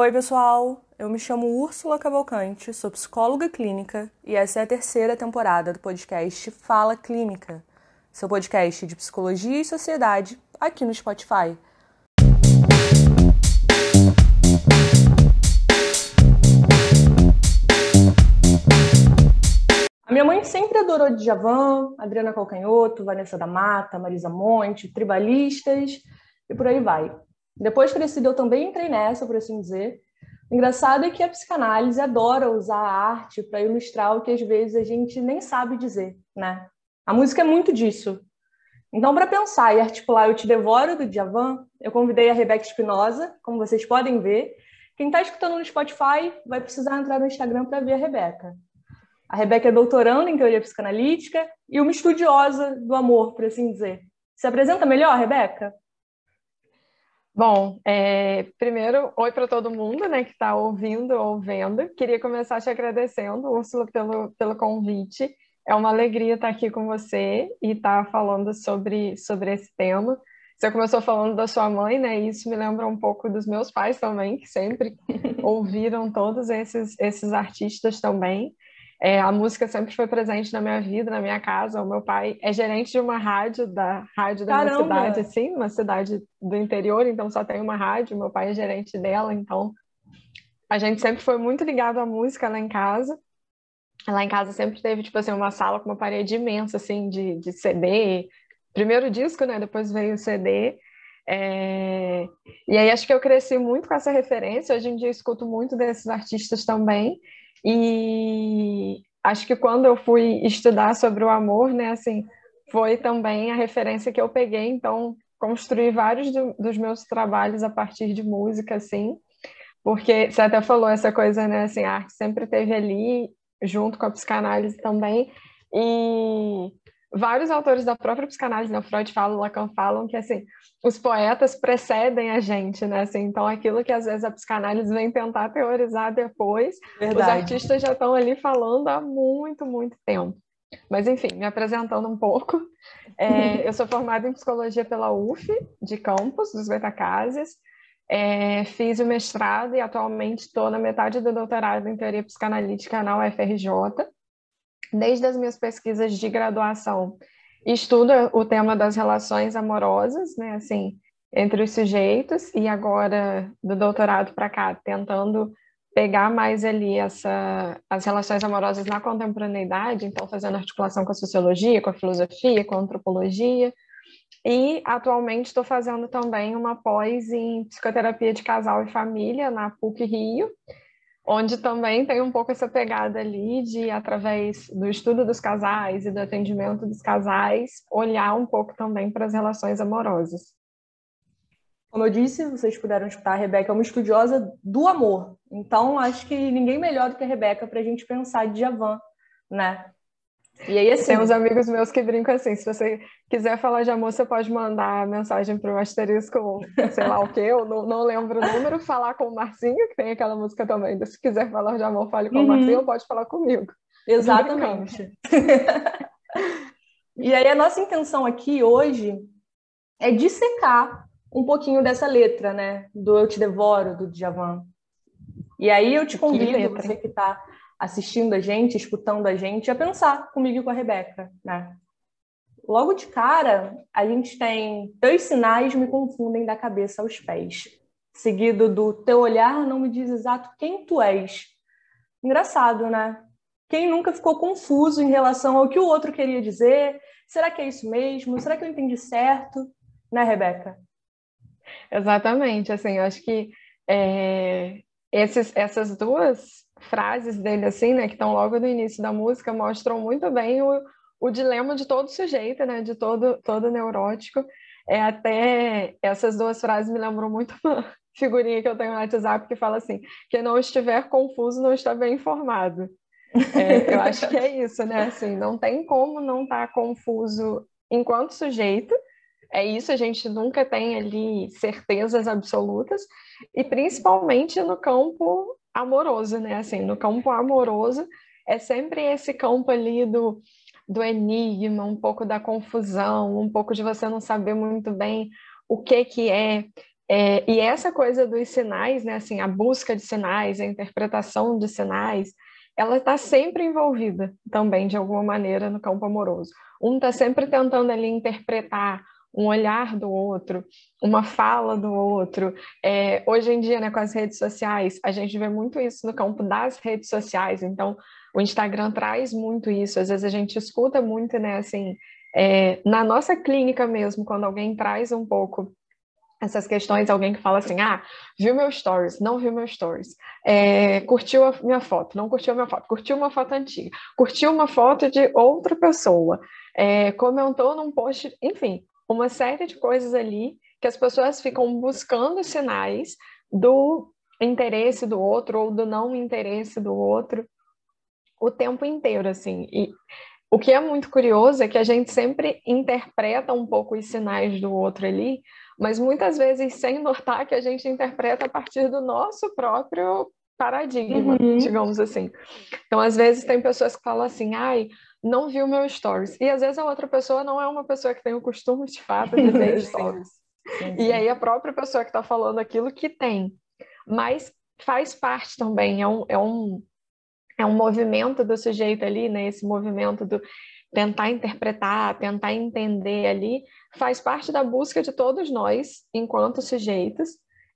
Oi, pessoal! Eu me chamo Úrsula Cavalcante, sou psicóloga clínica e essa é a terceira temporada do podcast Fala Clínica, seu podcast de psicologia e sociedade aqui no Spotify. A minha mãe sempre adorou Djavan, Adriana Calcanhoto, Vanessa da Mata, Marisa Monte, tribalistas e por aí vai. Depois crescida, eu também entrei nessa, por assim dizer. O engraçado é que a psicanálise adora usar a arte para ilustrar o que às vezes a gente nem sabe dizer, né? A música é muito disso. Então, para pensar e articular Eu Te Devoro, do Djavan, eu convidei a Rebeca Espinosa, como vocês podem ver. Quem está escutando no Spotify vai precisar entrar no Instagram para ver a Rebeca. A Rebeca é doutoranda em teoria psicanalítica e uma estudiosa do amor, por assim dizer. Se apresenta melhor, Rebeca? Bom, é, primeiro, oi para todo mundo né, que está ouvindo ou vendo. Queria começar te agradecendo, Úrsula, pelo, pelo convite. É uma alegria estar aqui com você e estar falando sobre, sobre esse tema. Você começou falando da sua mãe, né? E isso me lembra um pouco dos meus pais também, que sempre ouviram todos esses, esses artistas também. É, a música sempre foi presente na minha vida, na minha casa. O meu pai é gerente de uma rádio, da rádio da Caramba. minha cidade, assim, uma cidade do interior, então só tem uma rádio. Meu pai é gerente dela, então a gente sempre foi muito ligado à música lá em casa. Lá em casa sempre teve, tipo assim, uma sala com uma parede imensa, assim, de, de CD. Primeiro disco, né? Depois veio o CD. É... E aí acho que eu cresci muito com essa referência. Hoje em dia escuto muito desses artistas também. E acho que quando eu fui estudar sobre o amor, né, assim, foi também a referência que eu peguei, então construí vários do, dos meus trabalhos a partir de música, assim, porque você até falou essa coisa, né, assim, a arte sempre teve ali, junto com a psicanálise também, e vários autores da própria psicanálise, né, Freud fala, Lacan falam que assim, os poetas precedem a gente, né? Assim, então aquilo que às vezes a psicanálise vem tentar teorizar depois, Verdade. os artistas já estão ali falando há muito, muito tempo. Mas enfim, me apresentando um pouco, é, eu sou formada em psicologia pela UF de Campos, dos Goitacazes. É, fiz o mestrado e atualmente estou na metade do doutorado em teoria psicanalítica na UFRJ desde as minhas pesquisas de graduação, estudo o tema das relações amorosas, né, assim, entre os sujeitos, e agora do doutorado para cá, tentando pegar mais ali essa, as relações amorosas na contemporaneidade, então fazendo articulação com a sociologia, com a filosofia, com a antropologia, e atualmente estou fazendo também uma pós em psicoterapia de casal e família na PUC Rio, onde também tem um pouco essa pegada ali de, através do estudo dos casais e do atendimento dos casais, olhar um pouco também para as relações amorosas. Como eu disse, vocês puderam escutar, a Rebeca é uma estudiosa do amor. Então, acho que ninguém melhor do que a Rebeca para a gente pensar de Javan, né? E aí, assim... Tem uns amigos meus que brincam assim, se você quiser falar de amor, você pode mandar mensagem para o asterisco, sei lá o quê, eu não, não, lembro o número, falar com o Marcinho, que tem aquela música também, se quiser falar de amor, fale com uhum. o Marcinho, pode falar comigo. Exatamente. e aí, a nossa intenção aqui hoje é dissecar um pouquinho dessa letra, né, do Eu Te Devoro, do Djavan. E aí eu te convido, você que está assistindo a gente, escutando a gente, a pensar comigo e com a Rebeca, né? Logo de cara, a gente tem dois sinais me confundem da cabeça aos pés, seguido do teu olhar não me diz exato quem tu és. Engraçado, né? Quem nunca ficou confuso em relação ao que o outro queria dizer? Será que é isso mesmo? Será que eu entendi certo? Né, Rebeca? Exatamente. Assim, eu acho que é, esses, essas duas frases dele, assim, né, que estão logo no início da música, mostram muito bem o, o dilema de todo sujeito, né, de todo, todo neurótico. É até essas duas frases me lembram muito uma figurinha que eu tenho no WhatsApp que fala assim: quem não estiver confuso não está bem informado. É, eu acho que é isso, né? Assim, não tem como não estar tá confuso enquanto sujeito. É isso, a gente nunca tem ali certezas absolutas, e principalmente no campo amoroso, né? Assim, no campo amoroso é sempre esse campo ali do, do enigma, um pouco da confusão, um pouco de você não saber muito bem o que que é. É, e essa coisa dos sinais, né, assim, a busca de sinais, a interpretação de sinais, ela está sempre envolvida também, de alguma maneira, no campo amoroso. Um está sempre tentando ali interpretar um olhar do outro, uma fala do outro. É, hoje em dia, né, com as redes sociais, a gente vê muito isso no campo das redes sociais. Então, o Instagram traz muito isso. Às vezes a gente escuta muito, né, assim, é, na nossa clínica mesmo, quando alguém traz um pouco essas questões, alguém que fala assim, ah, viu meu stories, não viu meu stories, é, curtiu a minha foto, não curtiu a minha foto, curtiu uma foto antiga, curtiu uma foto de outra pessoa, é, comentou num post, enfim, uma série de coisas ali que as pessoas ficam buscando sinais do interesse do outro ou do não interesse do outro o tempo inteiro, assim. E o que é muito curioso é que a gente sempre interpreta um pouco os sinais do outro ali, mas muitas vezes sem notar que a gente interpreta a partir do nosso próprio paradigma, uhum. digamos assim. Então, às vezes tem pessoas que falam assim, ai, não viu meu stories. E às vezes a outra pessoa não é uma pessoa que tem o costume de fato de ver stories. Sim, sim. E aí a própria pessoa que está falando aquilo que tem. Mas faz parte também, é um, é um é um movimento do sujeito ali, né? Esse movimento do tentar interpretar, tentar entender ali, faz parte da busca de todos nós, enquanto sujeitos,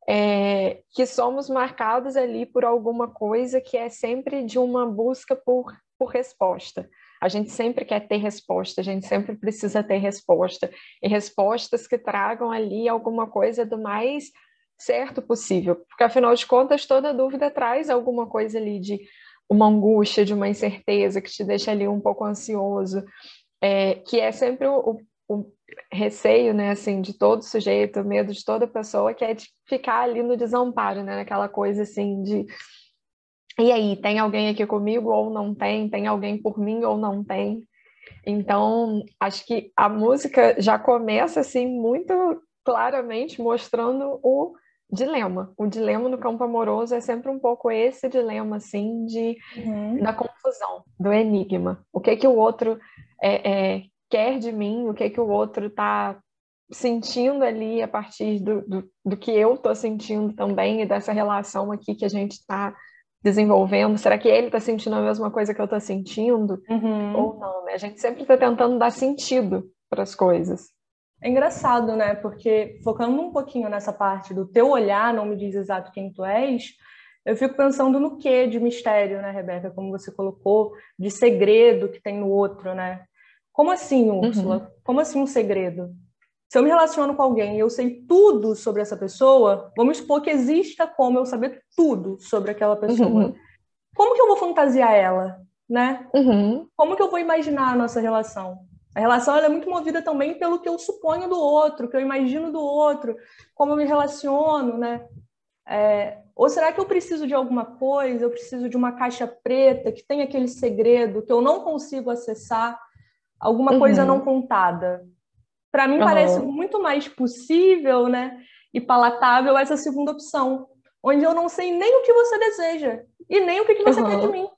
é, que somos marcados ali por alguma coisa que é sempre de uma busca por, por resposta. A gente sempre quer ter resposta, a gente sempre precisa ter resposta, e respostas que tragam ali alguma coisa do mais certo possível, porque afinal de contas toda dúvida traz alguma coisa ali de uma angústia, de uma incerteza que te deixa ali um pouco ansioso, é, que é sempre o, o, receio, né, assim, de todo sujeito, o medo de toda pessoa, que é de ficar ali no desamparo, né, naquela coisa assim de e aí, tem alguém aqui comigo ou não tem? Tem alguém por mim ou não tem? Então, acho que a música já começa assim muito claramente mostrando o dilema. O dilema no campo amoroso é sempre um pouco esse dilema, assim, de, uhum. da confusão, do enigma. O que que o outro é, é, quer de mim, o que que o outro está sentindo ali a partir do, do, do que eu estou sentindo também e dessa relação aqui que a gente está desenvolvendo. Será que ele está sentindo a mesma coisa que eu estou sentindo? Uhum. Ou não, né? A gente sempre está tentando dar sentido para as coisas. É engraçado, né? Porque focando um pouquinho nessa parte do teu olhar não me diz exato quem tu és, eu fico pensando no que de mistério, né, Rebeca? Como você colocou, de segredo que tem no outro, né? Como assim, Úrsula? Uhum. Como assim um segredo? Se eu me relaciono com alguém e eu sei tudo sobre essa pessoa, vamos supor que exista como eu saber tudo sobre aquela pessoa. Uhum. Como que eu vou fantasiar ela, né? Uhum. Como que eu vou imaginar a nossa relação? A relação é muito movida também pelo que eu suponho do outro, que eu imagino do outro, como eu me relaciono, né? É, ou será que eu preciso de alguma coisa? Eu preciso de uma caixa preta que tem aquele segredo que eu não consigo acessar, alguma uhum. coisa não contada? Para mim uhum. parece muito mais possível, né? E palatável essa segunda opção, onde eu não sei nem o que você deseja e nem o que, que você uhum. quer de mim.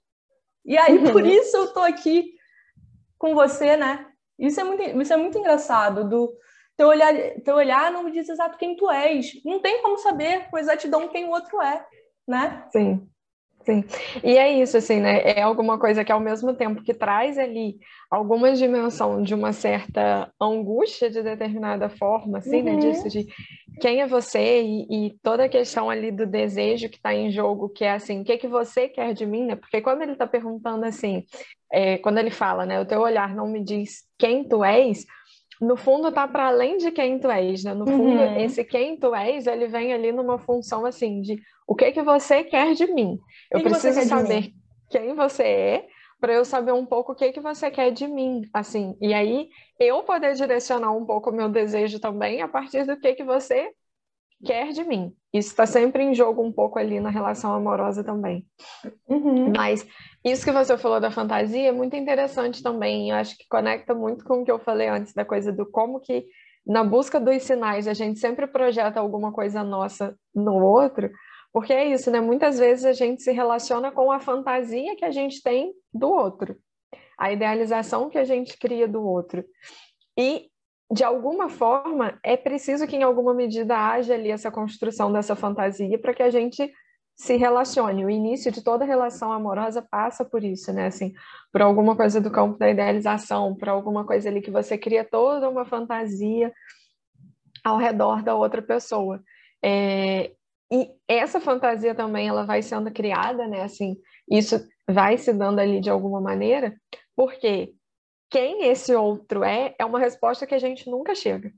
E aí por uhum. isso eu tô aqui com você, né? Isso é muito, isso é muito engraçado, do teu olhar, teu olhar não me diz exato quem tu és. Não tem como saber com exatidão quem o outro é, né? Sim. Sim, e é isso, assim, né? É alguma coisa que ao mesmo tempo que traz ali alguma dimensão de uma certa angústia de determinada forma, assim, né? uhum. né? Disso de quem é você e, e, toda a questão ali do desejo que está em jogo, que é assim, o que, que você quer de mim, né? Porque quando ele está perguntando assim, é, quando ele fala, né? O teu olhar não me diz quem tu és, no fundo tá para além de quem tu és, né? No fundo, uhum. esse quem tu és, ele vem ali numa função assim de o que que você quer de mim? Eu que preciso saber quem você é para eu saber um pouco o que que você quer de mim, assim. E aí eu poder direcionar um pouco o meu desejo também a partir do que que você quer de mim. Isso está sempre em jogo um pouco ali na relação amorosa também. Uhum. Mas isso que você falou da fantasia é muito interessante também. Eu acho que conecta muito com o que eu falei antes da coisa do como que na busca dos sinais a gente sempre projeta alguma coisa nossa no outro, porque é isso, né? Muitas vezes a gente se relaciona com a fantasia que a gente tem do outro, a idealização que a gente cria do outro. E de alguma forma, é preciso que em alguma medida haja ali essa construção dessa fantasia para que a gente se relacione. O início de toda relação amorosa passa por isso, né? Assim, por alguma coisa do campo da idealização, por alguma coisa ali que você cria toda uma fantasia ao redor da outra pessoa. É, e essa fantasia também ela vai sendo criada, né? Assim, isso vai se dando ali de alguma maneira, porque quem esse outro é é uma resposta que a gente nunca chega.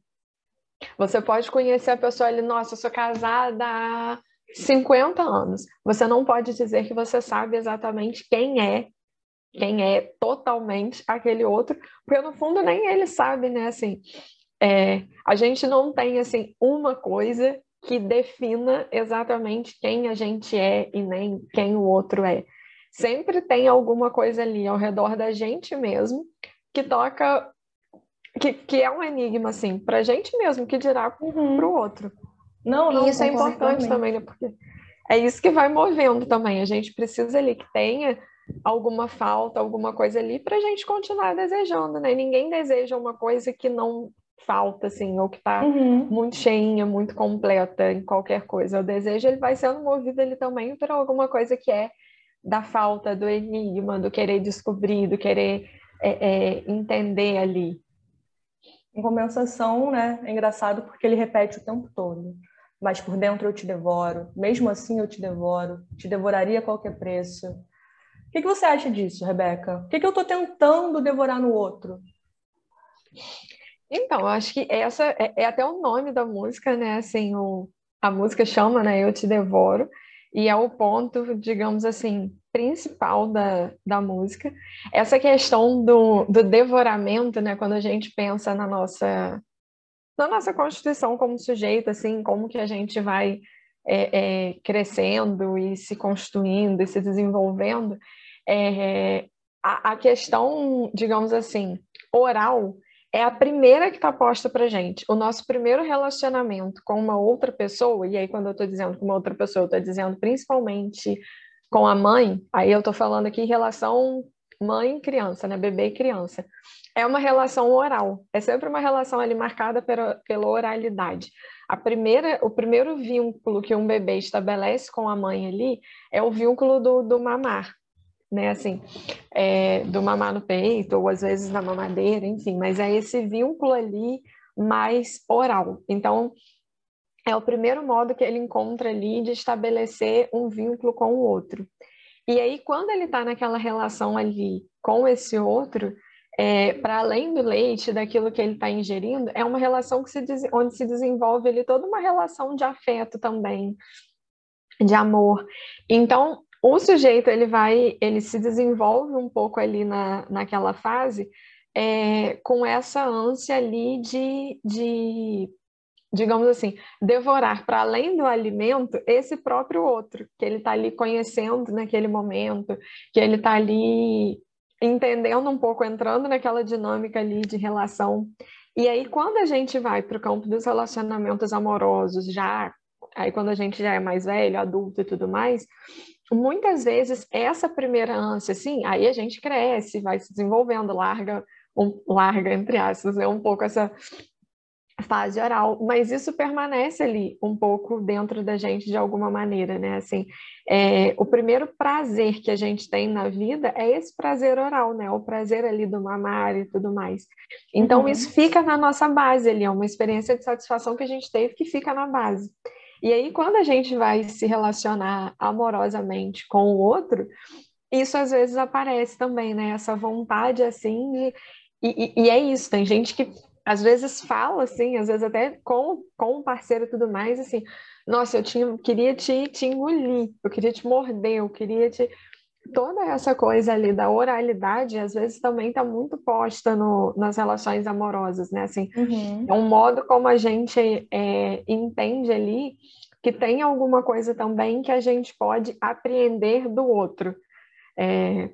Você pode conhecer a pessoa ali, nossa, eu sou casada há 50 anos. Você não pode dizer que você sabe exatamente quem é, quem é totalmente aquele outro, porque no fundo nem ele sabe, né? Assim, é, a gente não tem assim uma coisa que defina exatamente quem a gente é e nem quem o outro é. Sempre tem alguma coisa ali ao redor da gente mesmo que toca, que, que é um enigma, assim, para a gente mesmo, que dirá uhum. para o outro. Não, não. E isso é importante também, né? Porque é isso que vai movendo também. A gente precisa ali que tenha alguma falta, alguma coisa ali para a gente continuar desejando, né? Ninguém deseja uma coisa que não falta, assim, ou que está uhum. muito cheinha, muito completa em qualquer coisa. O desejo ele vai sendo movido ali também por alguma coisa que é da falta, do enigma, do querer descobrir, do querer é, é, entender ali. Em compensação, né? É engraçado porque ele repete o tempo todo mas por dentro eu te devoro, mesmo assim eu te devoro, te devoraria a qualquer preço. O que, que você acha disso, Rebeca? O que, que eu estou tentando devorar no outro? Então, eu acho que essa é, é, até o nome da música, né? Assim, o, a música chama, né? Eu te devoro, e é o ponto, digamos assim, principal da, da música. Essa questão do, do devoramento, né? Quando a gente pensa na nossa na nossa constituição como sujeito, assim, como que a gente vai é, é, crescendo e se construindo e se desenvolvendo, é, a, a, questão, digamos assim, oral é a primeira que está posta para gente. O nosso primeiro relacionamento com uma outra pessoa, e aí quando eu estou dizendo com uma outra pessoa, eu estou dizendo principalmente com a mãe, aí eu estou falando aqui em relação mãe criança, né, bebê e criança é uma relação oral. É sempre uma relação ali marcada pela, pela oralidade. A primeira, o primeiro vínculo que um bebê estabelece com a mãe ali é o vínculo do, do mamar, né? Assim, é, do mamar no peito, ou às vezes na mamadeira, enfim, mas é esse vínculo ali mais oral. Então, é o primeiro modo que ele encontra ali de estabelecer um vínculo com o outro. E aí, quando ele está naquela relação ali com esse outro, é, para além do leite, daquilo que ele está ingerindo, é uma relação que se onde se desenvolve ali toda uma relação de afeto também, de amor. Então, o sujeito ele vai, ele se desenvolve um pouco ali na, naquela fase é, com essa ânsia ali de, de digamos assim, devorar para além do alimento esse próprio outro que ele está ali conhecendo naquele momento, que ele está ali entendendo um pouco, entrando naquela dinâmica ali de relação. E aí, quando a gente vai para o campo dos relacionamentos amorosos, já, aí quando a gente já é mais velho, adulto e tudo mais, muitas vezes essa primeira ânsia, assim, aí a gente cresce, vai se desenvolvendo, larga, um, larga entre aspas, né, um pouco essa fase oral, mas isso permanece ali um pouco dentro da gente de alguma maneira, né? Assim, é, o primeiro prazer que a gente tem na vida é esse prazer oral, né? O prazer ali do mamar e tudo mais. Então uhum. isso fica na nossa base ali, é uma experiência de satisfação que a gente teve que fica na base. E aí quando a gente vai se relacionar amorosamente com o outro, isso às vezes aparece também, né? Essa vontade assim e, e, e é isso, tem gente que às vezes fala assim, às vezes até com, com um parceiro e tudo mais, assim, nossa, eu tinha, queria te, te engolir, eu queria te morder, eu queria te. Toda essa coisa ali da oralidade, às vezes também está muito posta no, nas relações amorosas, né? Assim, uhum. É um modo como a gente é, entende ali que tem alguma coisa também que a gente pode apreender do outro. É,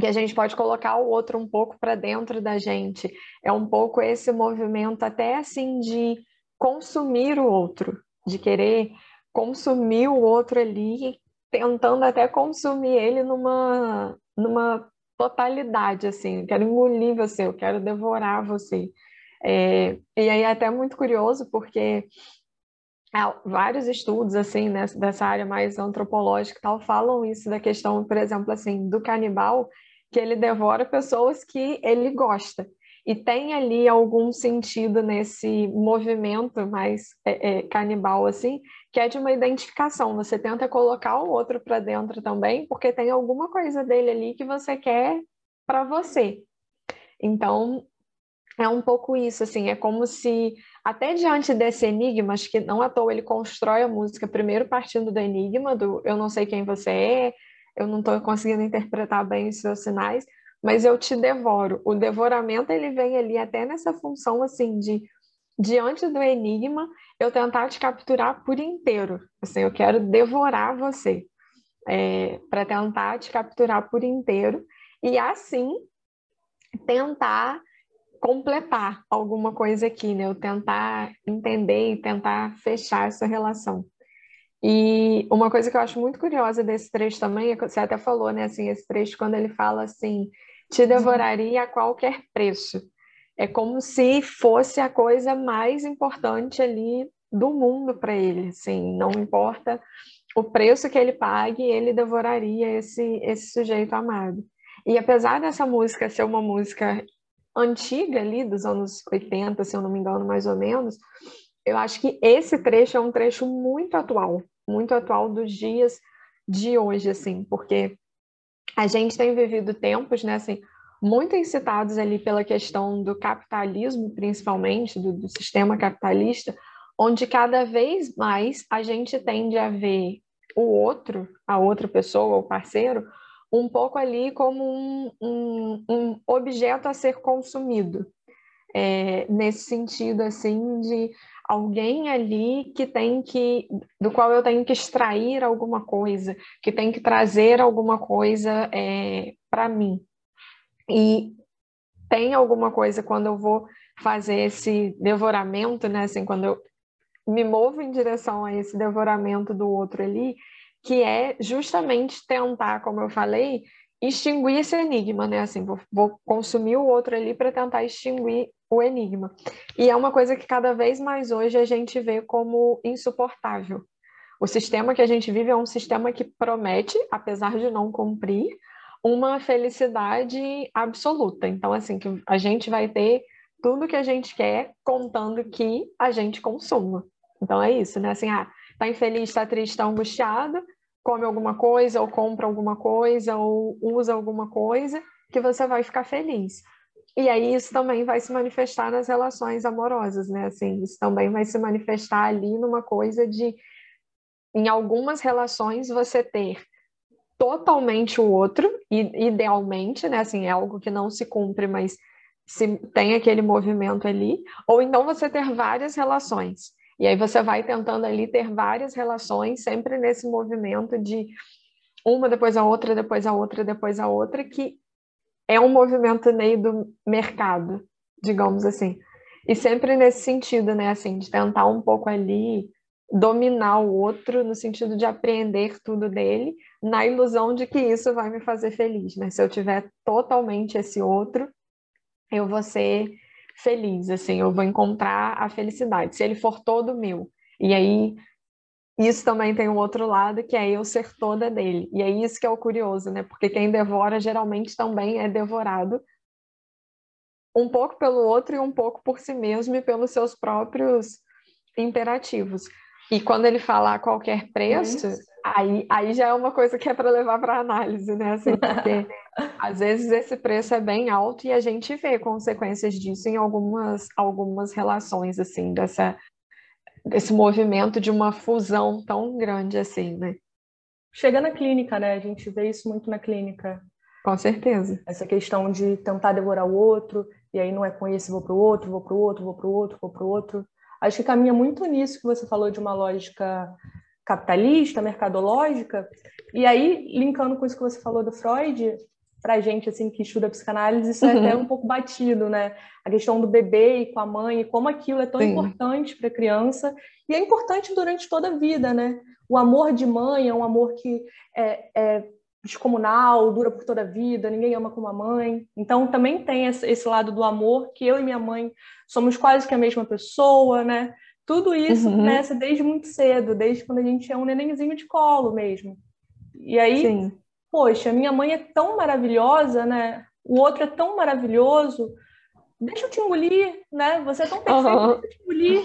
que a gente pode colocar o outro um pouco para dentro da gente. É um pouco esse movimento até assim de consumir o outro, de querer consumir o outro ali, tentando até consumir ele numa numa totalidade assim, eu quero engolir você, eu quero devorar você. É, e aí é até muito curioso, porque vários estudos assim nessa, dessa área mais antropológica tal falam isso da questão, por exemplo, assim, do canibal, que ele devora pessoas que ele gosta. E tem ali algum sentido nesse movimento mais é, é, canibal, assim, que é de uma identificação. Você tenta colocar o outro para dentro também, porque tem alguma coisa dele ali que você quer para você. Então, é um pouco isso, assim, é como se, até diante desse enigma, acho que não à toa ele constrói a música primeiro partindo do enigma, do eu não sei quem você é, eu não estou conseguindo interpretar bem os seus sinais, mas eu te devoro. O devoramento, ele vem ali até nessa função, assim, de, diante do enigma, eu tentar te capturar por inteiro, assim, eu quero devorar você, é, para tentar te capturar por inteiro, e assim, tentar completar alguma coisa aqui, né? Eu tentar entender e tentar fechar essa relação. E uma coisa que eu acho muito curiosa desse trecho também, é você até falou, né, assim, esse trecho quando ele fala assim, te devoraria a qualquer preço. É como se fosse a coisa mais importante ali do mundo para ele, assim, não importa o preço que ele pague, ele devoraria esse esse sujeito amado. E apesar dessa música ser uma música antiga ali, dos anos 80, se eu não me engano, mais ou menos, eu acho que esse trecho é um trecho muito atual, muito atual dos dias de hoje, assim, porque a gente tem vivido tempos, né, assim, muito incitados ali pela questão do capitalismo, principalmente, do, do sistema capitalista, onde cada vez mais a gente tende a ver o outro, a outra pessoa, o parceiro, um pouco ali como um, um, um objeto a ser consumido. É, nesse sentido, assim, de alguém ali que tem que, do qual eu tenho que extrair alguma coisa, que tem que trazer alguma coisa é, para mim. E tem alguma coisa quando eu vou fazer esse devoramento, né? Assim, quando eu me movo em direção a esse devoramento do outro ali, que é justamente tentar, como eu falei, extinguir esse enigma, né? Assim, vou, vou consumir o outro ali para tentar extinguir o enigma. E é uma coisa que cada vez mais hoje a gente vê como insuportável. O sistema que a gente vive é um sistema que promete, apesar de não cumprir, uma felicidade absoluta. Então, assim, que a gente vai ter tudo que a gente quer, contando que a gente consuma. Então é isso, né? Assim, ah, tá infeliz, está triste, está angustiado, come alguma coisa, ou compra alguma coisa, ou usa alguma coisa, que você vai ficar feliz. E aí isso também vai se manifestar nas relações amorosas, né? Assim, isso também vai se manifestar ali numa coisa de, em algumas relações, você ter totalmente o outro, idealmente, né? Assim, é algo que não se cumpre, mas se tem aquele movimento ali, ou então você ter várias relações. E aí você vai tentando ali ter várias relações, sempre nesse movimento de uma depois a outra, depois a outra, depois a outra, que é um movimento meio do mercado, digamos assim. E sempre nesse sentido, né, assim, de tentar um pouco ali dominar o outro no sentido de apreender tudo dele, na ilusão de que isso vai me fazer feliz, né? Se eu tiver totalmente esse outro, eu vou ser feliz, assim, eu vou encontrar a felicidade, se ele for todo meu. E aí, isso também tem um outro lado, que é eu ser toda dele. E é isso que é o curioso, né? Porque quem devora geralmente também é devorado um pouco pelo outro e um pouco por si mesmo e pelos seus próprios imperativos. E quando ele fala a qualquer preço, aí, aí já é uma coisa que é para levar para análise, né? Assim, porque às vezes esse preço é bem alto e a gente vê consequências disso em algumas, algumas relações, assim, dessa, desse movimento de uma fusão tão grande assim, né? Chega na clínica, né? A gente vê isso muito na clínica. Com certeza. Essa questão de tentar devorar o outro, e aí não é com esse, vou para o outro, vou para o outro, vou para o outro, vou para o outro. Acho que caminha muito nisso que você falou de uma lógica capitalista, mercadológica. E aí, linkando com isso que você falou do Freud, para a gente assim que estuda psicanálise, isso é até uhum. um pouco batido, né? A questão do bebê e com a mãe, e como aquilo é tão Sim. importante para a criança e é importante durante toda a vida, né? O amor de mãe é um amor que é, é descomunal, dura por toda a vida, ninguém ama como a mãe. Então também tem esse lado do amor que eu e minha mãe somos quase que a mesma pessoa, né? Tudo isso uhum. começa desde muito cedo, desde quando a gente é um nenenzinho de colo mesmo. E aí, Sim. poxa, minha mãe é tão maravilhosa, né? O outro é tão maravilhoso. Deixa eu te engolir, né? Você é tão perfeito, uhum. deixa eu te engolir.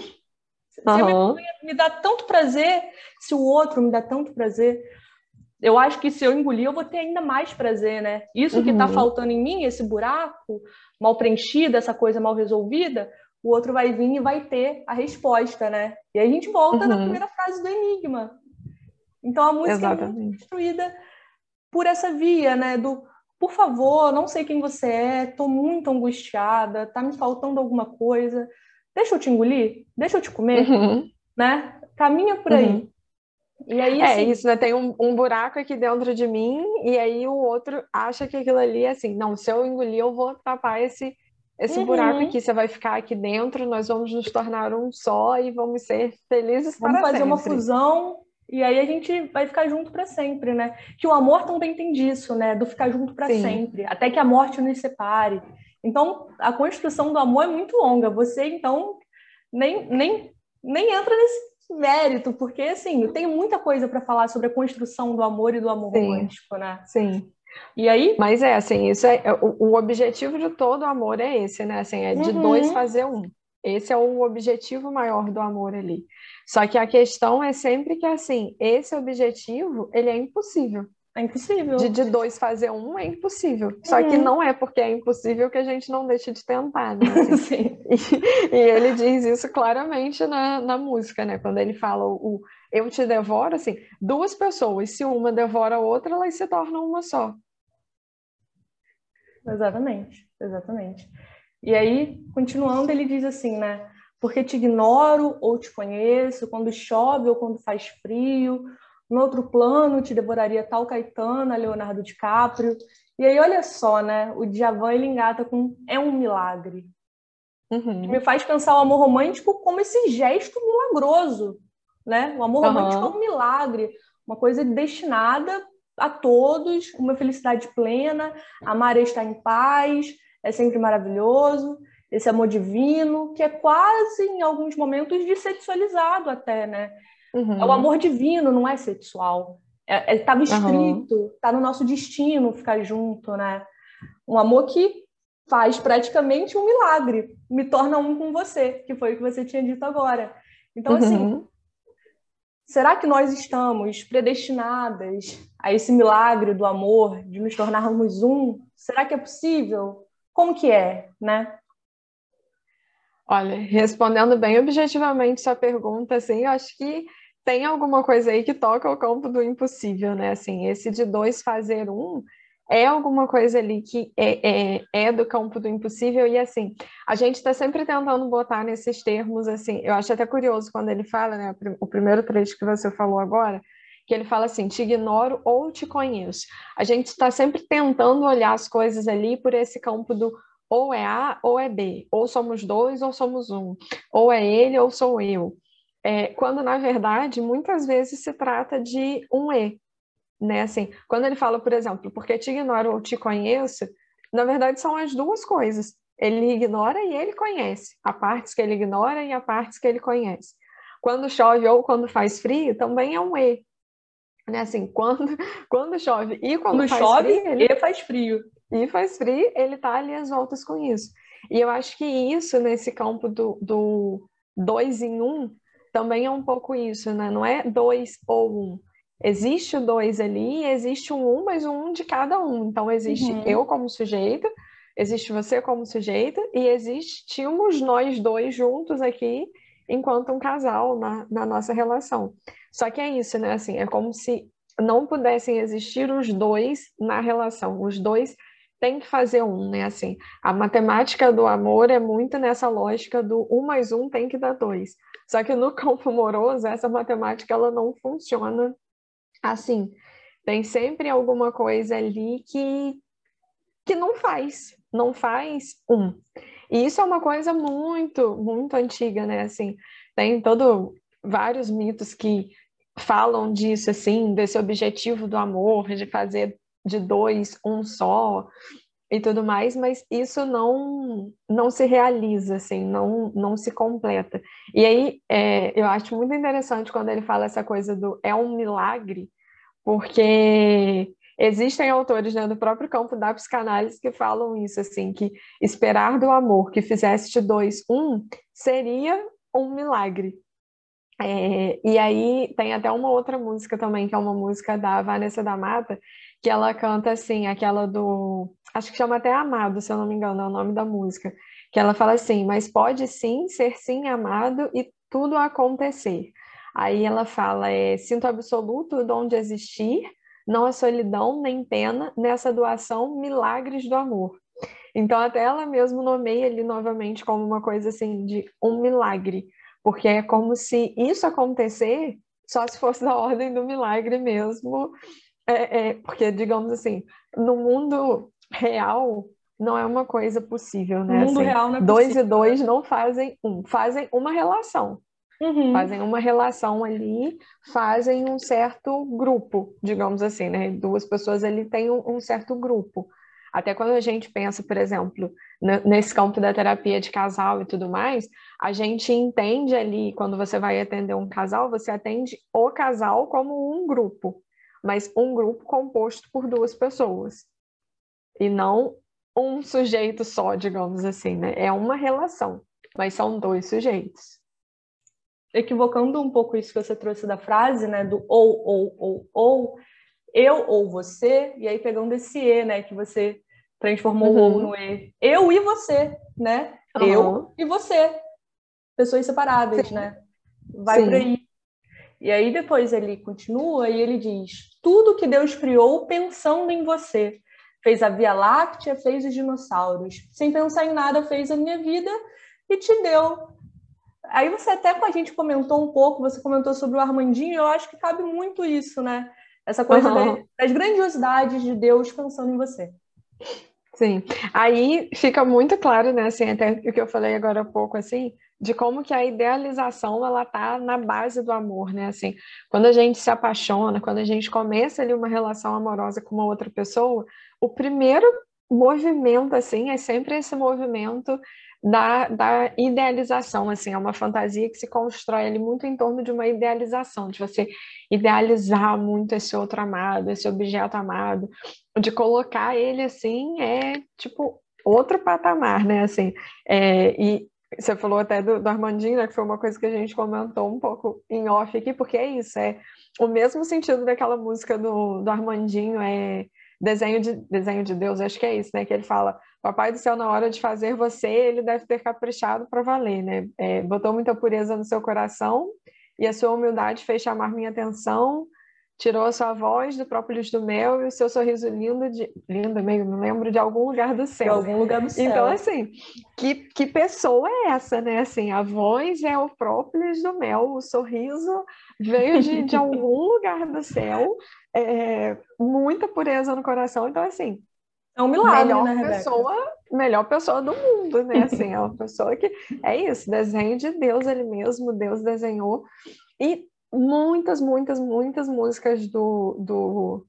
Se uhum. a minha mãe me dá tanto prazer, se o outro me dá tanto prazer, eu acho que se eu engolir, eu vou ter ainda mais prazer, né? Isso tá uhum. que está faltando em mim, esse buraco mal preenchido, essa coisa mal resolvida, o outro vai vir e vai ter a resposta, né? E aí a gente volta uhum. na primeira frase do Enigma. Então a música Exatamente. é construída por essa via, né? Do por favor, não sei quem você é, tô muito angustiada, tá me faltando alguma coisa, deixa eu te engolir, deixa eu te comer, uhum. né? Caminha por aí. E aí, é assim... isso, né? Tem um, um, buraco aqui dentro de mim, e aí o outro acha que aquilo ali é assim, não, se eu engolir, eu vou tapar esse, esse uhum. buraco aqui, você vai ficar aqui dentro, nós vamos nos tornar um só e vamos ser felizes vamos para fazer uma fusão e aí a gente vai ficar junto para sempre, né? Que o amor também tem disso, né? Do ficar junto para sempre, até que a morte nos separe. Então, a construção do amor é muito longa. Você, então, nem, nem, nem entra nesse mérito, porque, assim, eu tenho muita coisa para falar sobre a construção do amor e do amor Sim. romântico, né? Sim. E aí? Mas é assim, isso é, é o, o objetivo de todo amor é esse, né? Assim, é de uhum. dois fazer um. Esse é o objetivo maior do amor ali. Só que a questão é sempre que assim, esse objetivo, ele é impossível. É impossível. De, de dois fazer um é impossível. Uhum. Só que uhum. não é porque é impossível que a gente não deixa de tentar, né? Assim, e, e, ele diz isso claramente na, na música, né? Quando ele fala o, eu te devoro, assim, duas pessoas, se uma devora a outra, elas se tornam uma só. Exatamente, exatamente. E aí, continuando, ele diz assim, né? Porque te ignoro ou te conheço, quando chove ou quando faz frio, no outro plano te devoraria tal Caetano, Leonardo DiCaprio. E aí, olha só, né? O Djavan, ele engata com é um milagre. Uhum. Me faz pensar o amor romântico como esse gesto milagroso, né? O amor romântico uhum. é um milagre, uma coisa destinada a todos, uma felicidade plena, amar e estar em paz, é sempre maravilhoso, esse amor divino, que é quase, em alguns momentos, dessexualizado até, né? Uhum. É o amor divino, não é sexual. É, é, tá no escrito, uhum. tá no nosso destino ficar junto, né? Um amor que faz praticamente um milagre, me torna um com você, que foi o que você tinha dito agora. Então, assim, uhum. assim, será que nós estamos predestinadas a esse milagre do amor, de nos tornarmos um? Será que é possível? Como que é, né? Olha, respondendo bem objetivamente sua pergunta, assim, eu acho que tem alguma coisa aí que toca o campo do impossível, né? Assim, esse de dois fazer um é alguma coisa ali que é, é, é do campo do impossível, e assim, a gente está sempre tentando botar nesses termos, assim, eu acho até curioso quando ele fala, né, o primeiro trecho que você falou agora, que ele fala assim, te ignoro ou te conheço. A gente está sempre tentando olhar as coisas ali por esse campo do ou é A ou é B, ou somos dois ou somos um, ou é ele ou sou eu. É, quando, na verdade, muitas vezes se trata de um E, né? Assim, quando ele fala, por exemplo, porque te ignoro ou te conheço, na verdade são as duas coisas. Ele ignora e ele conhece. Há partes que ele ignora e há partes que ele conhece. Quando chove ou quando faz frio, também é um E. Né? Assim, quando, quando chove e quando, quando faz chove, frio, ele faz frio. E faz frio, ele tá ali às voltas com isso. E eu acho que isso, nesse campo do, do dois em um, também é um pouco isso, né? Não é dois ou um. Existe o dois ali, existe um um, mas um de cada um. Então, existe uhum. eu como sujeito, existe você como sujeito, e existimos nós dois juntos aqui, enquanto um casal na, na nossa relação. Só que é isso, né? Assim, é como se não pudessem existir os dois na relação. Os dois tem que fazer um, né? Assim, a matemática do amor é muito nessa lógica do um mais um tem que dar dois. Só que no campo amoroso, essa matemática ela não funciona assim. Tem sempre alguma coisa ali que, que não faz, não faz um. E isso é uma coisa muito, muito antiga, né? Assim, tem todo vários mitos que falam disso, assim, desse objetivo do amor, de fazer de dois, um só e tudo mais, mas isso não não se realiza, assim, não, não se completa. E aí é, eu acho muito interessante quando ele fala essa coisa do é um milagre, porque existem autores né, do próprio campo da psicanálise que falam isso, assim, que esperar do amor que fizesse de dois um seria um milagre. É, e aí tem até uma outra música também, que é uma música da Vanessa da Mata, que ela canta assim, aquela do. Acho que chama até Amado, se eu não me engano, é o nome da música. Que ela fala assim, mas pode sim ser sim amado e tudo acontecer. Aí ela fala, é, sinto absoluto o dom de existir, não há solidão nem pena nessa doação, milagres do amor. Então até ela mesmo nomeia ali novamente como uma coisa assim de um milagre, porque é como se isso acontecer só se fosse da ordem do milagre mesmo, é, é, porque, digamos assim, no mundo real não é uma coisa possível, né? No mundo assim, real não é dois possível. e dois não fazem um, fazem uma relação. Uhum. Fazem uma relação ali, fazem um certo grupo, digamos assim, né? Duas pessoas ali têm um, um certo grupo. Até quando a gente pensa, por exemplo, nesse campo da terapia de casal e tudo mais, a gente entende ali, quando você vai atender um casal, você atende o casal como um grupo mas um grupo composto por duas pessoas. E não um sujeito só, digamos assim, né? É uma relação, mas são dois sujeitos. Equivocando um pouco isso que você trouxe da frase, né? Do ou, ou, ou, ou, eu ou você, e aí pegando esse E, né? Que você transformou uhum. o ou no E. Eu e você, né? Uhum. Eu e você. Pessoas separadas, Sim. né? Vai por aí. E aí depois ele continua e ele diz: tudo que Deus criou pensando em você. Fez a Via Láctea, fez os dinossauros. Sem pensar em nada, fez a minha vida e te deu. Aí você até com a gente comentou um pouco, você comentou sobre o Armandinho, eu acho que cabe muito isso, né? Essa coisa uhum. das, das grandiosidades de Deus pensando em você. Sim, aí fica muito claro, né, assim, até o que eu falei agora há pouco, assim, de como que a idealização, ela tá na base do amor, né, assim, quando a gente se apaixona, quando a gente começa ali uma relação amorosa com uma outra pessoa, o primeiro movimento, assim, é sempre esse movimento da, da idealização, assim, é uma fantasia que se constrói ali muito em torno de uma idealização, de você idealizar muito esse outro amado, esse objeto amado, de colocar ele assim, é tipo outro patamar, né, assim, é, e você falou até do, do Armandinho, né, que foi uma coisa que a gente comentou um pouco em off aqui, porque é isso, é o mesmo sentido daquela música do, do Armandinho, é desenho de, desenho de Deus, acho que é isso, né? Que ele fala: Papai do céu, na hora de fazer você, ele deve ter caprichado para valer, né? É, botou muita pureza no seu coração e a sua humildade fez chamar minha atenção, tirou a sua voz do próprio luz do mel e o seu sorriso lindo, de, lindo meio, me lembro de algum lugar do céu. De algum lugar do céu. Então, assim, que, que pessoa é essa, né? Assim, a voz é o próprio luz do mel, o sorriso veio de, de algum lugar do céu, é, muita pureza no coração. Então, assim, é um milagre, melhor né, pessoa, melhor pessoa do mundo, né? Assim, é uma pessoa que é isso, desenho de Deus ele mesmo, Deus desenhou e muitas, muitas, muitas músicas do, do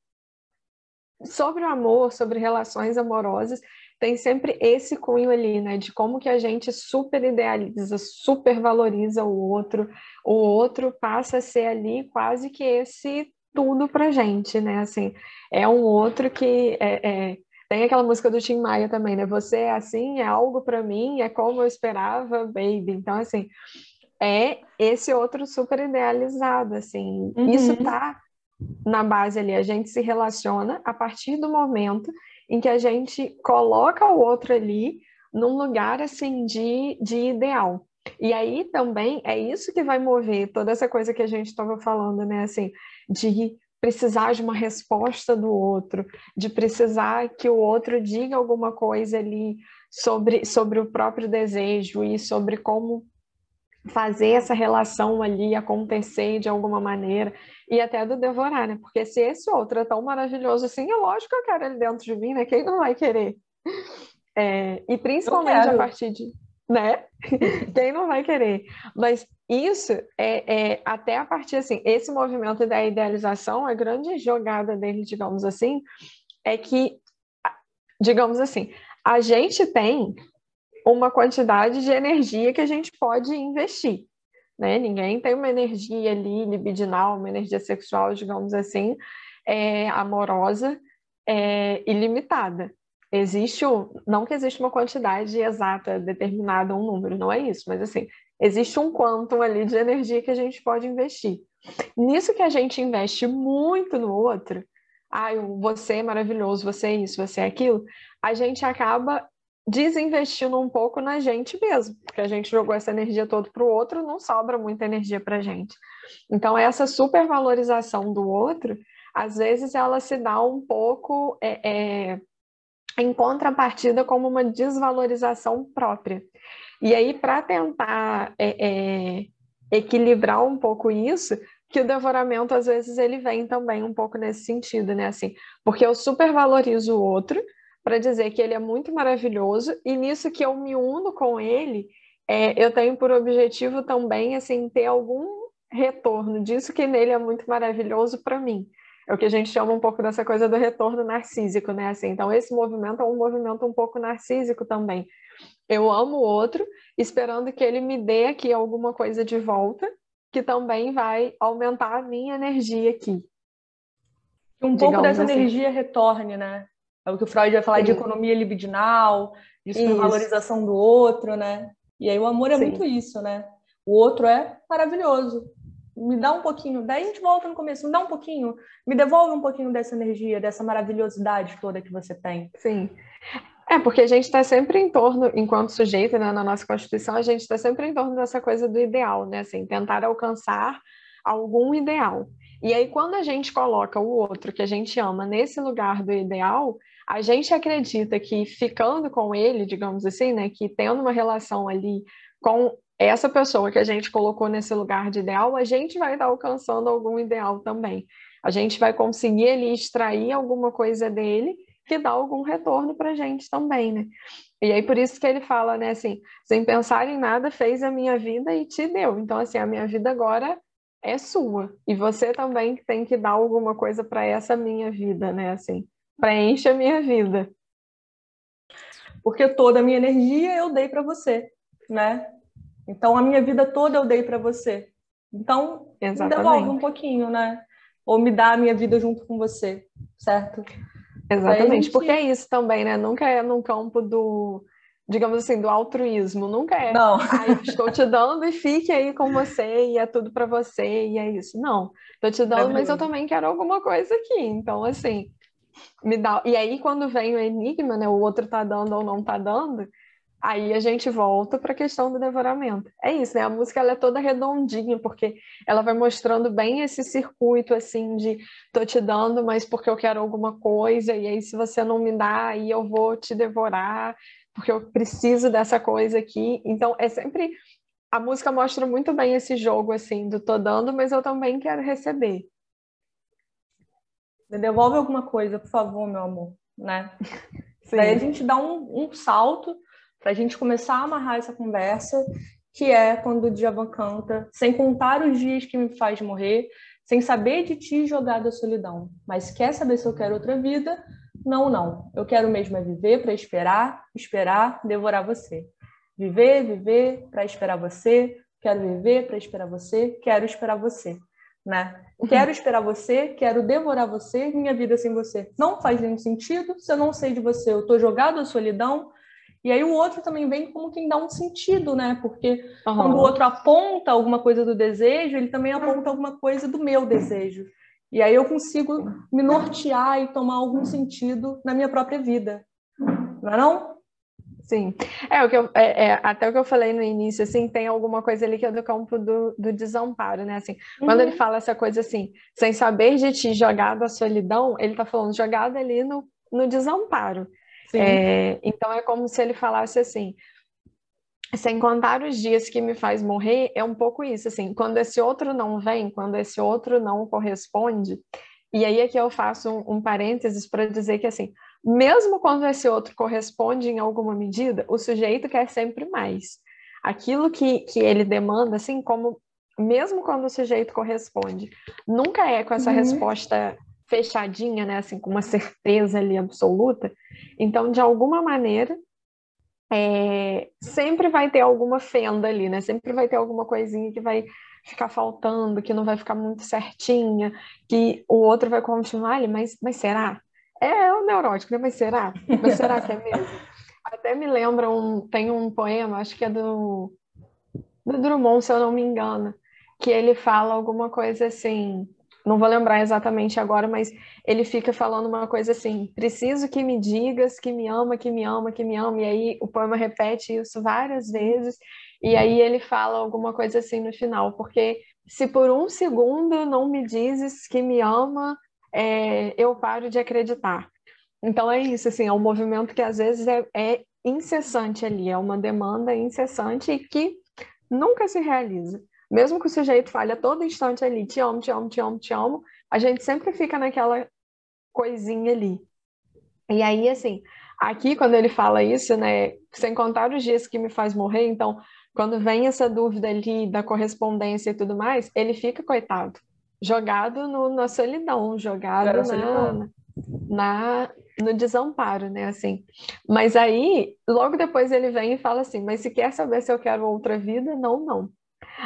sobre o amor, sobre relações amorosas, tem sempre esse cunho ali, né? De como que a gente super idealiza, super valoriza o outro, o outro passa a ser ali quase que esse tudo pra gente, né? Assim, é um outro que é, é tem aquela música do Tim Maia também, né? Você é assim, é algo para mim, é como eu esperava, baby. Então, assim, é esse outro super idealizado, assim. Uhum. Isso tá na base ali, a gente se relaciona a partir do momento em que a gente coloca o outro ali num lugar, assim, de, de ideal. E aí também é isso que vai mover toda essa coisa que a gente estava falando, né? Assim, de precisar de uma resposta do outro, de precisar que o outro diga alguma coisa ali sobre, sobre o próprio desejo e sobre como fazer essa relação ali acontecer de alguma maneira e até do devorar, né? Porque se esse outro é tão maravilhoso assim, é lógico que eu quero ele dentro de mim, né? Quem não vai querer? É, e principalmente a partir de né? Quem não vai querer? Mas isso é, é, até a partir assim, esse movimento da idealização, a grande jogada dele, digamos assim, é que, digamos assim, a gente tem uma quantidade de energia que a gente pode investir. Né? Ninguém tem uma energia ali libidinal, uma energia sexual, digamos assim, é, amorosa, é, ilimitada. Existe, um, não que existe uma quantidade exata, determinada, um número, não é isso, mas assim, existe um quantum ali de energia que a gente pode investir. Nisso que a gente investe muito no outro, ah, você é maravilhoso, você é isso, você é aquilo, a gente acaba desinvestindo um pouco na gente mesmo, porque a gente jogou essa energia toda para o outro, não sobra muita energia para a gente. Então, essa supervalorização do outro, às vezes, ela se dá um pouco é, é, em contrapartida como uma desvalorização própria. E aí, para tentar é, é, equilibrar um pouco isso, que o devoramento, às vezes, ele vem também um pouco nesse sentido, né? Assim, porque eu supervalorizo o outro, para dizer que ele é muito maravilhoso e nisso que eu me uno com ele, é, eu tenho por objetivo também assim ter algum retorno disso que nele é muito maravilhoso para mim. É o que a gente chama um pouco dessa coisa do retorno narcísico, né? Assim, então esse movimento é um movimento um pouco narcísico também. Eu amo o outro, esperando que ele me dê aqui alguma coisa de volta, que também vai aumentar a minha energia aqui. Um pouco dessa assim. energia retorne, né? É o que o Freud vai falar Sim. de economia libidinal, de supervalorização do outro, né? E aí o amor é Sim. muito isso, né? O outro é maravilhoso. Me dá um pouquinho, daí a gente volta no começo, me dá um pouquinho, me devolve um pouquinho dessa energia, dessa maravilhosidade toda que você tem. Sim. É, porque a gente está sempre em torno, enquanto sujeito, né, na nossa Constituição, a gente está sempre em torno dessa coisa do ideal, né? Assim, tentar alcançar algum ideal. E aí, quando a gente coloca o outro que a gente ama nesse lugar do ideal, a gente acredita que ficando com ele, digamos assim, né, que tendo uma relação ali com essa pessoa que a gente colocou nesse lugar de ideal, a gente vai estar alcançando algum ideal também. A gente vai conseguir ali extrair alguma coisa dele que dá algum retorno para a gente também, né? E aí por isso que ele fala, né, assim, sem pensar em nada, fez a minha vida e te deu. Então, assim, a minha vida agora é sua. E você também tem que dar alguma coisa para essa minha vida, né, assim preenche a minha vida. Porque toda a minha energia eu dei para você, né? Então a minha vida toda eu dei para você. Então, Exatamente. me devolve um pouquinho, né? Ou me dá a minha vida junto com você, certo? Exatamente, gente... porque é isso também, né? Nunca é num campo do, digamos assim, do altruísmo, nunca é. Não. Ai, estou te dando e fique aí com você e é tudo para você e é isso. Não, estou te dando, é mas eu também quero alguma coisa aqui. Então, assim, me dá. E aí, quando vem o enigma, né? O outro tá dando ou não tá dando, aí a gente volta para a questão do devoramento. É isso, né? A música ela é toda redondinha, porque ela vai mostrando bem esse circuito assim de tô te dando, mas porque eu quero alguma coisa, e aí se você não me dá, aí eu vou te devorar, porque eu preciso dessa coisa aqui. Então é sempre a música mostra muito bem esse jogo assim do tô dando, mas eu também quero receber. Me devolve alguma coisa, por favor, meu amor, né? Sim. Daí a gente dá um, um salto para a gente começar a amarrar essa conversa, que é quando o Djavan canta, sem contar os dias que me faz morrer, sem saber de ti jogar da solidão. Mas quer saber se eu quero outra vida? Não, não. Eu quero mesmo é viver para esperar, esperar, devorar você. Viver, viver para esperar você. Quero viver para esperar você. Quero esperar você né? Quero esperar você, quero devorar você, minha vida sem você. Não faz nenhum sentido, se eu não sei de você, eu tô jogado à solidão. E aí o outro também vem como quem dá um sentido, né? Porque uhum. quando o outro aponta alguma coisa do desejo, ele também aponta alguma coisa do meu desejo. E aí eu consigo me nortear e tomar algum sentido na minha própria vida. Não é não? Sim, é o que eu, é, é, até o que eu falei no início, assim, tem alguma coisa ali que é do campo do, do desamparo, né? Assim, uhum. quando ele uhum. fala essa coisa assim, sem saber de ti, jogado à solidão, ele tá falando jogado ali no, no desamparo. É, então é como se ele falasse assim, sem contar os dias que me faz morrer, é um pouco isso, assim, quando esse outro não vem, quando esse outro não corresponde, e aí aqui eu faço um, um parênteses para dizer que assim, mesmo quando esse outro corresponde em alguma medida, o sujeito quer sempre mais. Aquilo que, que ele demanda, assim como mesmo quando o sujeito corresponde, nunca é com essa uhum. resposta fechadinha, né? Assim, com uma certeza ali absoluta. Então, de alguma maneira, é, sempre vai ter alguma fenda ali, né? Sempre vai ter alguma coisinha que vai ficar faltando, que não vai ficar muito certinha, que o outro vai continuar ali, mas, mas será? É, é o neurótico, né? Mas será? Mas será que é mesmo? Até me lembra um, tem um poema, acho que é do, do Drummond, se eu não me engano, que ele fala alguma coisa assim, não vou lembrar exatamente agora, mas ele fica falando uma coisa assim: preciso que me digas que me ama, que me ama, que me ama. E aí o poema repete isso várias vezes, e aí ele fala alguma coisa assim no final, porque se por um segundo não me dizes que me ama, é, eu paro de acreditar. Então é isso, assim, é um movimento que às vezes é, é incessante ali, é uma demanda incessante e que nunca se realiza mesmo que o sujeito fale a todo instante ali, te amo, te amo, te amo, te amo, a gente sempre fica naquela coisinha ali. E aí, assim, aqui quando ele fala isso, né, sem contar os dias que me faz morrer, então, quando vem essa dúvida ali da correspondência e tudo mais, ele fica, coitado, jogado no, na solidão, jogado na, solidão. na, no desamparo, né, assim. Mas aí, logo depois ele vem e fala assim, mas se quer saber se eu quero outra vida, não, não.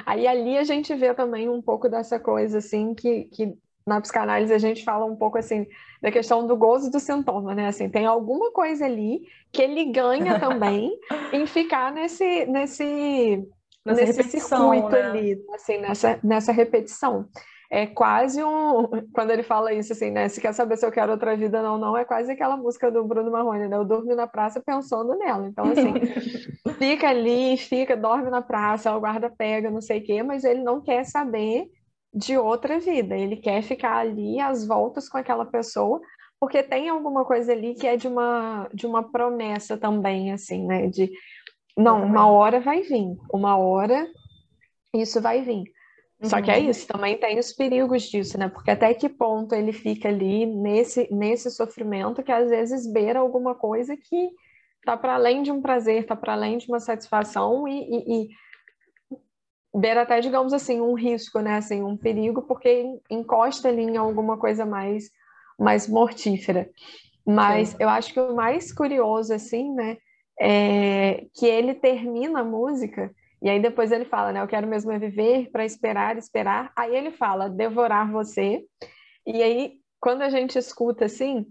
Aí ali a gente vê também um pouco dessa coisa, assim, que, que na psicanálise a gente fala um pouco, assim, da questão do gozo do sintoma, né? Assim, tem alguma coisa ali que ele ganha também em ficar nesse, nesse, nessa nesse circuito né? ali, assim, nessa, nessa repetição é quase um. Quando ele fala isso, assim, né? Se quer saber se eu quero outra vida, não, não, é quase aquela música do Bruno Marrone, né? Eu durmo na praça pensando nela. Então, assim, fica ali, fica, dorme na praça, o guarda pega, não sei o quê, mas ele não quer saber de outra vida. Ele quer ficar ali às voltas com aquela pessoa, porque tem alguma coisa ali que é de uma, de uma promessa também, assim, né? De não, uma hora vai vir, uma hora isso vai vir. Só que é uhum. isso, também tem os perigos disso, né? Porque até que ponto ele fica ali nesse, nesse sofrimento que às vezes beira alguma coisa que tá para além de um prazer, tá para além de uma satisfação e, e, e, beira até, digamos assim, um risco, né? Assim, um perigo, porque encosta ali em alguma coisa mais, mais mortífera. Mas Sim. eu acho que o mais curioso, assim, né? É que ele termina a música e aí depois ele fala, né? Eu quero mesmo é viver para esperar, esperar. Aí ele fala, devorar você. E aí, quando a gente escuta assim,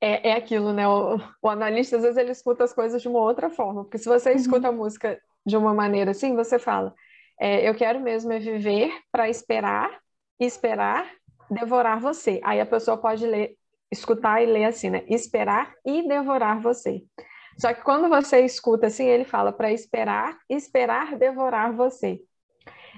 é, é aquilo, né? O, o, analista, às vezes, ele escuta as coisas de uma outra forma. Porque se você uhum. escuta a música de uma maneira assim, você fala, é, eu quero mesmo é viver para esperar, esperar, devorar você. Aí a pessoa pode ler, escutar e ler assim, né? Esperar e devorar você. Só que quando você escuta assim, ele fala para esperar, esperar devorar você.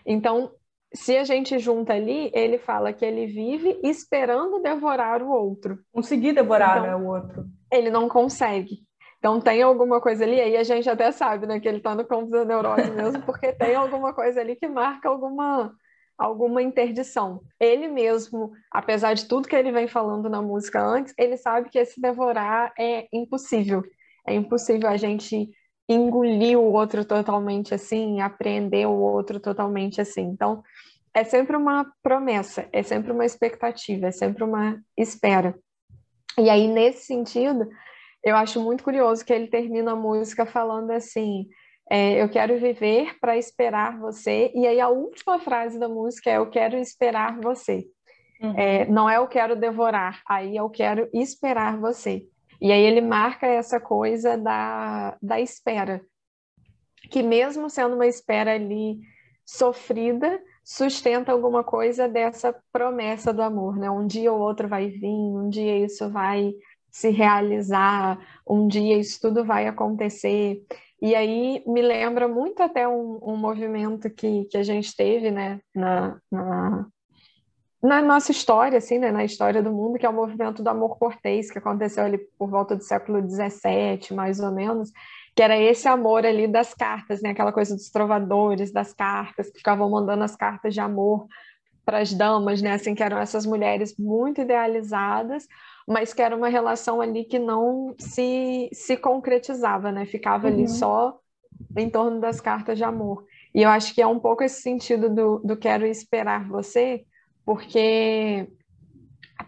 Então, se a gente junta ali, ele fala que ele vive esperando devorar o outro. Conseguir devorar então, né, o outro. Ele não consegue. Então tem alguma coisa ali, aí a gente até sabe, né, que ele está no campo da neurose mesmo, porque tem alguma coisa ali que marca alguma alguma interdição. Ele mesmo, apesar de tudo que ele vem falando na música antes, ele sabe que esse devorar é impossível. É impossível a gente engolir o outro totalmente assim, aprender o outro totalmente assim. Então, é sempre uma promessa, é sempre uma expectativa, é sempre uma espera. E aí, nesse sentido, eu acho muito curioso que ele termina a música falando assim: é, Eu quero viver para esperar você. E aí, a última frase da música é: Eu quero esperar você. Uhum. É, não é eu quero devorar, aí eu quero esperar você. E aí ele marca essa coisa da, da espera, que mesmo sendo uma espera ali sofrida, sustenta alguma coisa dessa promessa do amor, né? Um dia ou outro vai vir, um dia isso vai se realizar, um dia isso tudo vai acontecer. E aí me lembra muito até um, um movimento que, que a gente teve, né, na, na, na nossa história, assim, né, na história do mundo, que é o movimento do amor cortês, que aconteceu ali por volta do século XVII, mais ou menos, que era esse amor ali das cartas, né, aquela coisa dos trovadores, das cartas, que ficavam mandando as cartas de amor para as damas, né, assim, que eram essas mulheres muito idealizadas, mas que era uma relação ali que não se, se concretizava, né, ficava uhum. ali só em torno das cartas de amor. E eu acho que é um pouco esse sentido do, do quero esperar você, porque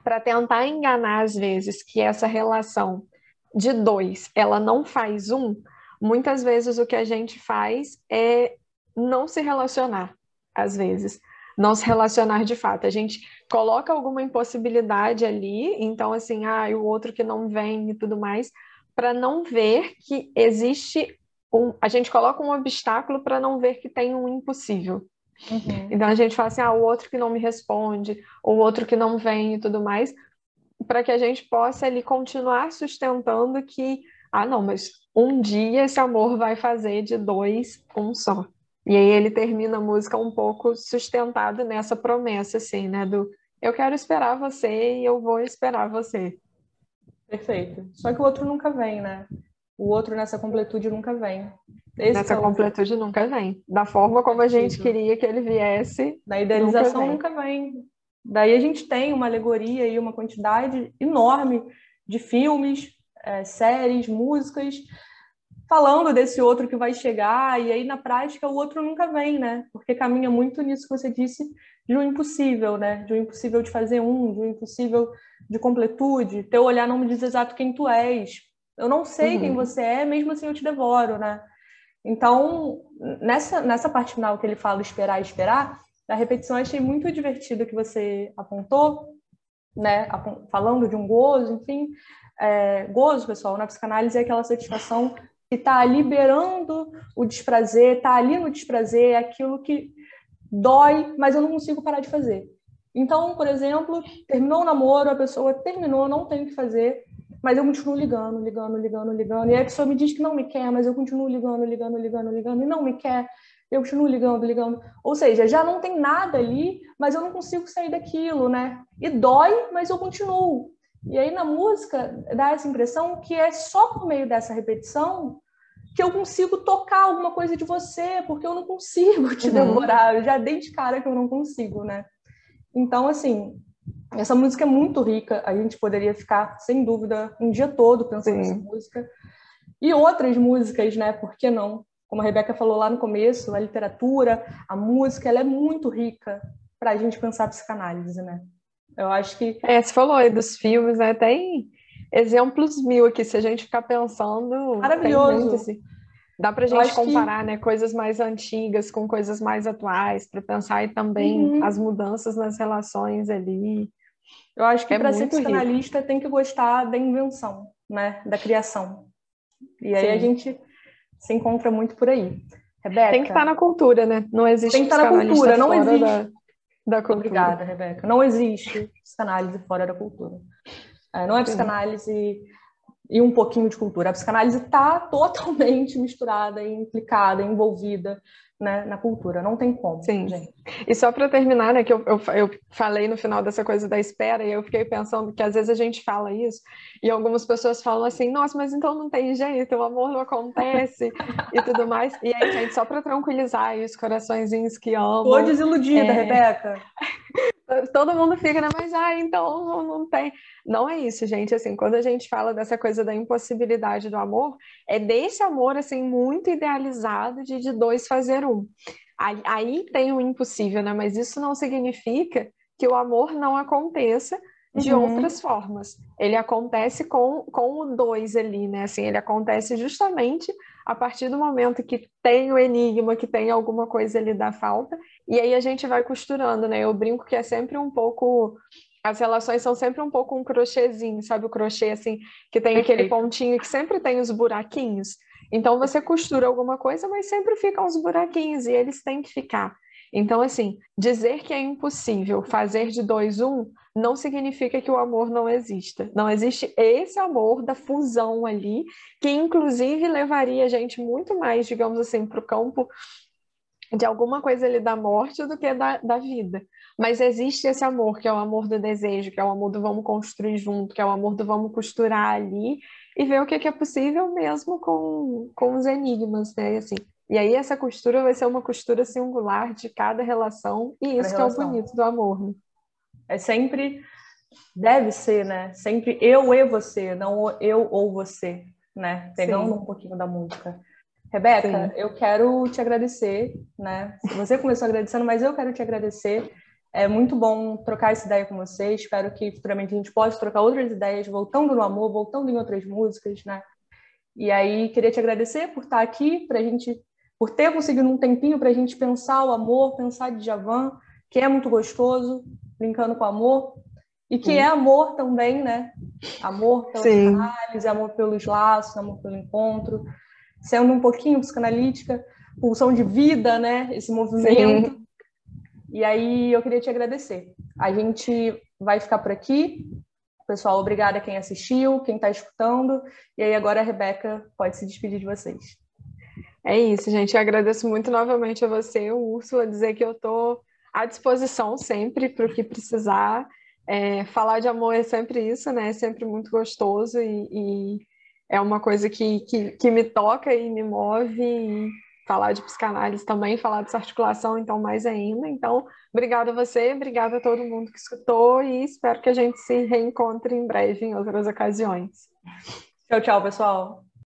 para tentar enganar às vezes que essa relação de dois, ela não faz um, muitas vezes o que a gente faz é não se relacionar, às vezes, não se relacionar de fato. A gente coloca alguma impossibilidade ali, então assim, ah, o outro que não vem e tudo mais, para não ver que existe um, a gente coloca um obstáculo para não ver que tem um impossível. Uhum. Então a gente fala assim, ah, o outro que não me responde, o outro que não vem e tudo mais, para que a gente possa ali continuar sustentando que, ah, não, mas um dia esse amor vai fazer de dois um só. E aí ele termina a música um pouco sustentado nessa promessa, assim, né? Do eu quero esperar você e eu vou esperar você. Perfeito. Só que o outro nunca vem, né? O outro nessa completude nunca vem. Esse nessa é o... completude nunca vem. Da forma como a gente queria que ele viesse. Da idealização nunca vem. nunca vem. Daí a gente tem uma alegoria e uma quantidade enorme de filmes, é, séries, músicas, falando desse outro que vai chegar, e aí na prática o outro nunca vem, né? Porque caminha muito nisso que você disse, de um impossível, né? De um impossível de fazer um, de um impossível de completude. Teu olhar não me diz exato quem tu és. Eu não sei uhum. quem você é, mesmo assim eu te devoro, né? Então, nessa, nessa parte final que ele fala esperar, esperar, na repetição eu achei muito divertido que você apontou, né? Falando de um gozo, enfim. É, gozo, pessoal, na psicanálise é aquela satisfação que está liberando o desprazer, está ali no desprazer, é aquilo que dói, mas eu não consigo parar de fazer. Então, por exemplo, terminou o namoro, a pessoa terminou, não tem o que fazer, mas eu continuo ligando, ligando, ligando, ligando. E aí a pessoa me diz que não me quer, mas eu continuo ligando, ligando, ligando, ligando, e não me quer, eu continuo ligando, ligando. Ou seja, já não tem nada ali, mas eu não consigo sair daquilo, né? E dói, mas eu continuo. E aí na música dá essa impressão que é só por meio dessa repetição que eu consigo tocar alguma coisa de você, porque eu não consigo te uhum. devorar, eu já dei de cara que eu não consigo, né? Então, assim, essa música é muito rica, a gente poderia ficar, sem dúvida, um dia todo pensando Sim. nessa música. E outras músicas, né? Por que não? Como a Rebeca falou lá no começo, a literatura, a música, ela é muito rica para a gente pensar psicanálise, né? Eu acho que. É, você falou aí dos filmes, né? Tem exemplos mil aqui, se a gente ficar pensando. Maravilhoso. Muito, assim. Dá para a gente comparar, que... né, coisas mais antigas com coisas mais atuais, para pensar aí também uhum. as mudanças nas relações ali. Eu acho que é para ser psicanalista rico. tem que gostar da invenção, né, da criação. E aí Sim. a gente se encontra muito por aí. Rebeca. Tem que estar tá na cultura, né? Não existe Tem que estar tá na cultura, não existe. Da, da cultura. Obrigada, Rebeca. Não existe psicanálise fora da cultura. É, não é psicanálise e um pouquinho de cultura. A psicanálise está totalmente misturada, implicada, envolvida né, na cultura. Não tem como. Sim. Gente. E só para terminar, né, que eu, eu, eu, falei no final dessa coisa da espera, e eu fiquei pensando que às vezes a gente fala isso, e algumas pessoas falam assim, nossa, mas então não tem jeito, o amor não acontece e tudo mais. E aí, gente, só para tranquilizar aí os coraçõezinhos que amam. Tô desiludida, é... Rebeca. Todo mundo fica, né? Mas, ah, então não, não tem. Não é isso, gente. Assim, quando a gente fala dessa coisa da impossibilidade do amor, é desse amor, assim, muito idealizado de, de dois fazer um. Aí, aí tem o impossível, né? Mas isso não significa que o amor não aconteça de uhum. outras formas. Ele acontece com, com o dois ali, né? Assim, ele acontece justamente a partir do momento que tem o enigma, que tem alguma coisa ali da falta, e aí a gente vai costurando, né? Eu brinco que é sempre um pouco. As relações são sempre um pouco um crochêzinho, sabe? O crochê, assim, que tem aquele pontinho que sempre tem os buraquinhos. Então você costura alguma coisa, mas sempre ficam os buraquinhos e eles têm que ficar. Então, assim, dizer que é impossível fazer de dois um não significa que o amor não exista. Não existe esse amor da fusão ali, que inclusive levaria a gente muito mais, digamos assim, para o campo de alguma coisa ali da morte do que da, da vida. Mas existe esse amor, que é o amor do desejo, que é o amor do vamos construir junto, que é o amor do vamos costurar ali e ver o que, que é possível mesmo com, com os enigmas, né? Assim, e aí essa costura vai ser uma costura singular de cada relação, e isso que é o bonito do amor. Né? É sempre, deve ser, né? Sempre eu e você, não eu ou você, né? Pegando Sim. um pouquinho da música. Rebeca, Sim. eu quero te agradecer, né? Você começou agradecendo, mas eu quero te agradecer É muito bom trocar essa ideia com vocês. Espero que futuramente a gente possa trocar outras ideias, voltando no amor, voltando em outras músicas, né? E aí, queria te agradecer por estar aqui, para a gente, por ter conseguido um tempinho para a gente pensar o amor, pensar de Javan, que é muito gostoso, brincando com amor, e que Sim. é amor também, né? Amor pela análise, amor pelos laços, amor pelo encontro, sendo um pouquinho psicanalítica, pulsão de vida, né? Esse movimento. Sim. E aí eu queria te agradecer. A gente vai ficar por aqui. Pessoal, obrigada a quem assistiu, quem está escutando. E aí agora a Rebeca pode se despedir de vocês. É isso, gente. Eu agradeço muito novamente a você, Úrsula, dizer que eu estou à disposição sempre para o que precisar. É, falar de amor é sempre isso, né? É sempre muito gostoso e, e é uma coisa que, que, que, me toca e me move. E falar de psicanálise também, falar dessa articulação, então mais ainda. Então, obrigada a você, obrigada a todo mundo que escutou e espero que a gente se reencontre em breve em outras ocasiões. Tchau, tchau, pessoal.